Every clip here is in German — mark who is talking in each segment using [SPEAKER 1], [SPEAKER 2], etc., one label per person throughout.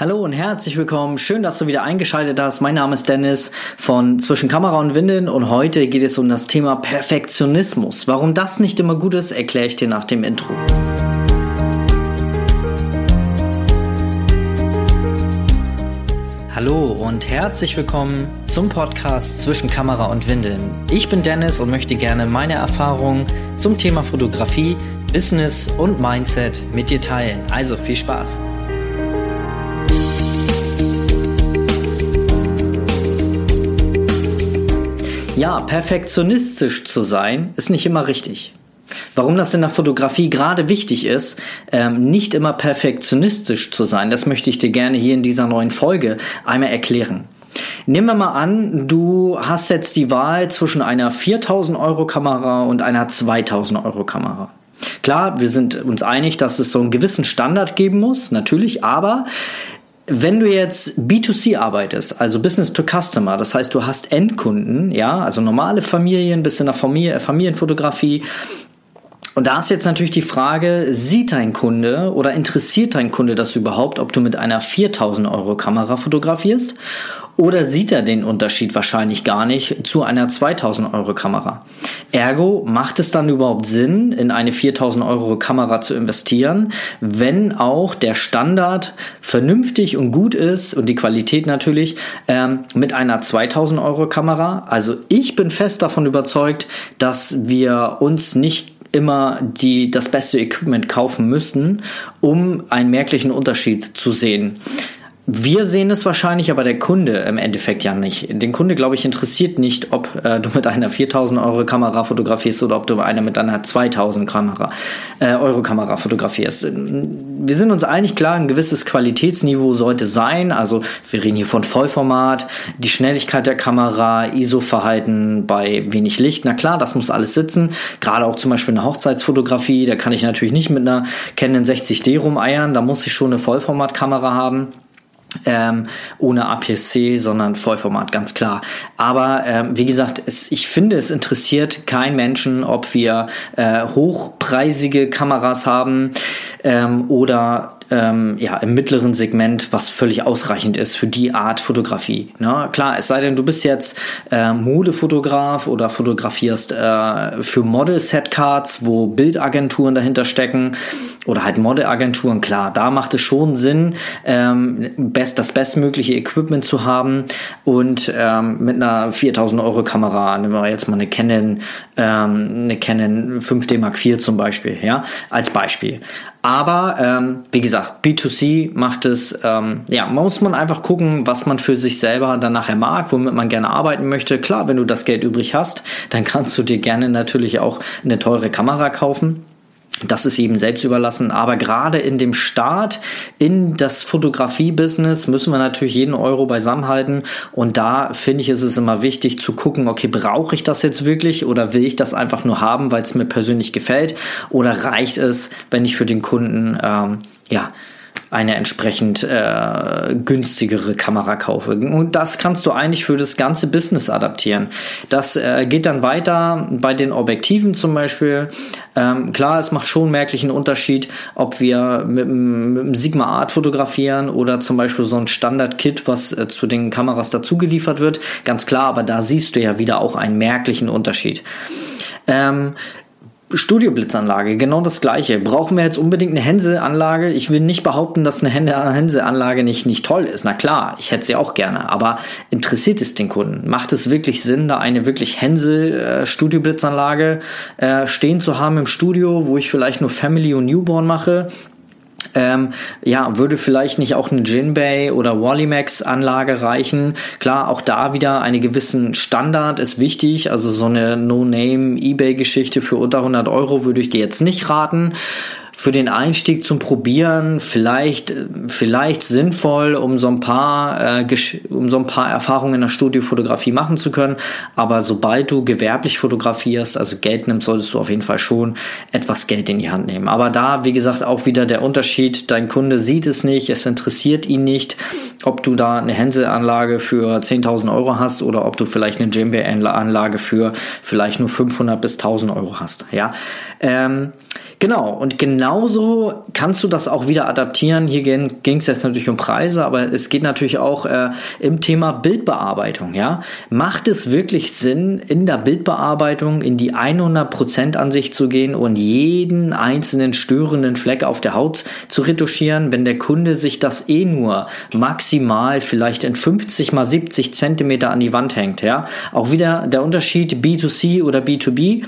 [SPEAKER 1] Hallo und herzlich willkommen. Schön, dass du wieder eingeschaltet hast. Mein Name ist Dennis von Zwischen Kamera und Winden und heute geht es um das Thema Perfektionismus. Warum das nicht immer gut ist, erkläre ich dir nach dem Intro. Hallo und herzlich willkommen zum Podcast Zwischen Kamera und Windeln. Ich bin Dennis und möchte gerne meine Erfahrungen zum Thema Fotografie, Business und Mindset mit dir teilen. Also viel Spaß! Ja, perfektionistisch zu sein, ist nicht immer richtig. Warum das in der Fotografie gerade wichtig ist, ähm, nicht immer perfektionistisch zu sein, das möchte ich dir gerne hier in dieser neuen Folge einmal erklären. Nehmen wir mal an, du hast jetzt die Wahl zwischen einer 4000 Euro Kamera und einer 2000 Euro Kamera. Klar, wir sind uns einig, dass es so einen gewissen Standard geben muss, natürlich, aber wenn du jetzt B2C arbeitest, also Business to Customer, das heißt, du hast Endkunden, ja, also normale Familien bis in der Familie, Familienfotografie, und da ist jetzt natürlich die Frage, sieht dein Kunde oder interessiert dein Kunde das überhaupt, ob du mit einer 4000 Euro Kamera fotografierst oder sieht er den Unterschied wahrscheinlich gar nicht zu einer 2000 Euro Kamera? Ergo macht es dann überhaupt Sinn, in eine 4000 Euro Kamera zu investieren, wenn auch der Standard vernünftig und gut ist und die Qualität natürlich ähm, mit einer 2000 Euro Kamera? Also ich bin fest davon überzeugt, dass wir uns nicht immer die, das beste Equipment kaufen müssten, um einen merklichen Unterschied zu sehen. Wir sehen es wahrscheinlich, aber der Kunde im Endeffekt ja nicht. Den Kunde, glaube ich, interessiert nicht, ob äh, du mit einer 4000 Euro Kamera fotografierst oder ob du eine mit einer 2000 Kamera, äh, Euro Kamera fotografierst. Wir sind uns eigentlich klar, ein gewisses Qualitätsniveau sollte sein. Also wir reden hier von Vollformat, die Schnelligkeit der Kamera, ISO-Verhalten bei wenig Licht. Na klar, das muss alles sitzen. Gerade auch zum Beispiel eine Hochzeitsfotografie, da kann ich natürlich nicht mit einer Canon 60D rumeiern. Da muss ich schon eine Vollformatkamera haben. Ähm, ohne APS-C, sondern Vollformat, ganz klar. Aber ähm, wie gesagt, es, ich finde, es interessiert kein Menschen, ob wir äh, hochpreisige Kameras haben ähm, oder ähm, ja, im mittleren Segment, was völlig ausreichend ist für die Art Fotografie. Ne? Klar, es sei denn, du bist jetzt äh, Modefotograf oder fotografierst äh, für Model-Setcards, wo Bildagenturen dahinter stecken oder halt Modelagenturen, klar, da macht es schon Sinn, ähm, best, das bestmögliche Equipment zu haben und ähm, mit einer 4000 Euro Kamera, nehmen wir jetzt mal eine Canon, ähm, eine Canon 5D Mark IV zum Beispiel, ja, als Beispiel. Aber ähm, wie gesagt, B2C macht es, ähm, ja, muss man einfach gucken, was man für sich selber dann nachher mag, womit man gerne arbeiten möchte. Klar, wenn du das Geld übrig hast, dann kannst du dir gerne natürlich auch eine teure Kamera kaufen. Das ist eben selbst überlassen. Aber gerade in dem Start in das Fotografie-Business müssen wir natürlich jeden Euro beisammenhalten. Und da finde ich, ist es immer wichtig zu gucken, okay, brauche ich das jetzt wirklich oder will ich das einfach nur haben, weil es mir persönlich gefällt? Oder reicht es, wenn ich für den Kunden, ähm, ja, eine entsprechend äh, günstigere Kamera kaufe. Und das kannst du eigentlich für das ganze Business adaptieren. Das äh, geht dann weiter bei den Objektiven zum Beispiel. Ähm, klar, es macht schon merklichen Unterschied, ob wir mit, einem Sigma Art fotografieren oder zum Beispiel so ein Standard-Kit, was äh, zu den Kameras dazugeliefert wird. Ganz klar, aber da siehst du ja wieder auch einen merklichen Unterschied. Ähm, Studioblitzanlage, genau das gleiche. Brauchen wir jetzt unbedingt eine Hänse-Anlage? Ich will nicht behaupten, dass eine Hänse-Anlage nicht, nicht toll ist. Na klar, ich hätte sie auch gerne. Aber interessiert es den Kunden? Macht es wirklich Sinn, da eine wirklich Hänse-Studioblitzanlage äh, stehen zu haben im Studio, wo ich vielleicht nur Family und Newborn mache? Ähm, ja, würde vielleicht nicht auch eine Jinbei oder Wallimax Anlage reichen? Klar, auch da wieder einen gewissen Standard ist wichtig. Also so eine No-Name eBay Geschichte für unter 100 Euro würde ich dir jetzt nicht raten für den Einstieg zum Probieren vielleicht vielleicht sinnvoll, um so ein paar äh, um so ein paar Erfahrungen in der Studiofotografie machen zu können. Aber sobald du gewerblich fotografierst, also Geld nimmst, solltest du auf jeden Fall schon etwas Geld in die Hand nehmen. Aber da, wie gesagt, auch wieder der Unterschied: Dein Kunde sieht es nicht, es interessiert ihn nicht, ob du da eine Hänseanlage für 10.000 Euro hast oder ob du vielleicht eine Jimbe-Anlage für vielleicht nur 500 bis 1.000 Euro hast. Ja. Ähm, Genau, und genauso kannst du das auch wieder adaptieren. Hier ging es jetzt natürlich um Preise, aber es geht natürlich auch äh, im Thema Bildbearbeitung. Ja? Macht es wirklich Sinn, in der Bildbearbeitung in die 100% Ansicht zu gehen und jeden einzelnen störenden Fleck auf der Haut zu retuschieren, wenn der Kunde sich das eh nur maximal vielleicht in 50 mal 70 Zentimeter an die Wand hängt? Ja? Auch wieder der Unterschied B2C oder B2B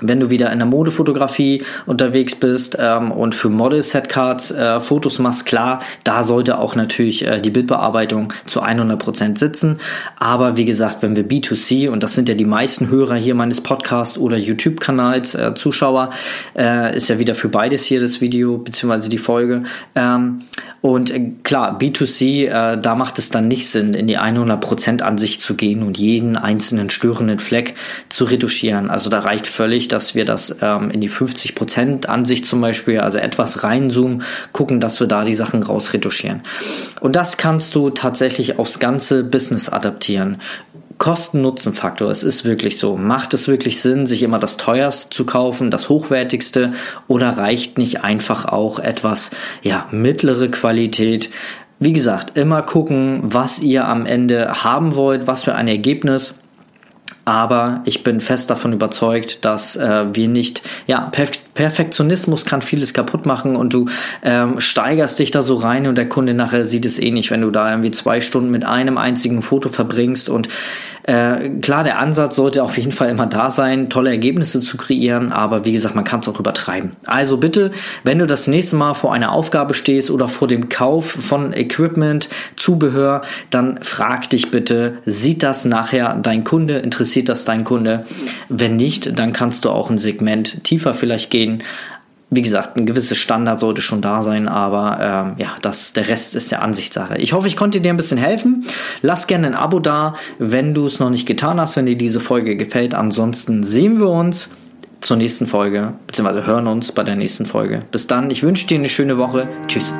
[SPEAKER 1] wenn du wieder in der Modefotografie unterwegs bist ähm, und für Model-Setcards äh, Fotos machst, klar, da sollte auch natürlich äh, die Bildbearbeitung zu 100% sitzen. Aber wie gesagt, wenn wir B2C, und das sind ja die meisten Hörer hier meines Podcasts oder YouTube-Kanals, äh, Zuschauer, äh, ist ja wieder für beides hier das Video bzw. die Folge. Ähm, und äh, klar, B2C, äh, da macht es dann nicht Sinn, in die 100% Ansicht zu gehen und jeden einzelnen störenden Fleck zu retuschieren. Also da reicht völlig dass wir das ähm, in die 50% Ansicht zum Beispiel, also etwas reinzoomen, gucken, dass wir da die Sachen rausretuschieren. Und das kannst du tatsächlich aufs ganze Business adaptieren. Kosten-Nutzen-Faktor, es ist wirklich so. Macht es wirklich Sinn, sich immer das teuerste zu kaufen, das hochwertigste oder reicht nicht einfach auch etwas, ja, mittlere Qualität? Wie gesagt, immer gucken, was ihr am Ende haben wollt, was für ein Ergebnis aber ich bin fest davon überzeugt, dass äh, wir nicht, ja, Perf Perfektionismus kann vieles kaputt machen und du ähm, steigerst dich da so rein und der Kunde nachher sieht es eh nicht, wenn du da irgendwie zwei Stunden mit einem einzigen Foto verbringst und äh, klar, der Ansatz sollte auf jeden Fall immer da sein, tolle Ergebnisse zu kreieren, aber wie gesagt, man kann es auch übertreiben. Also bitte, wenn du das nächste Mal vor einer Aufgabe stehst oder vor dem Kauf von Equipment, Zubehör, dann frag dich bitte, sieht das nachher dein Kunde, interessiert das dein Kunde? Wenn nicht, dann kannst du auch ein Segment tiefer vielleicht gehen wie gesagt, ein gewisses Standard sollte schon da sein, aber ähm, ja, das, der Rest ist der Ansichtssache. Ich hoffe, ich konnte dir ein bisschen helfen. Lass gerne ein Abo da, wenn du es noch nicht getan hast, wenn dir diese Folge gefällt. Ansonsten sehen wir uns zur nächsten Folge, beziehungsweise hören uns bei der nächsten Folge. Bis dann, ich wünsche dir eine schöne Woche. Tschüss.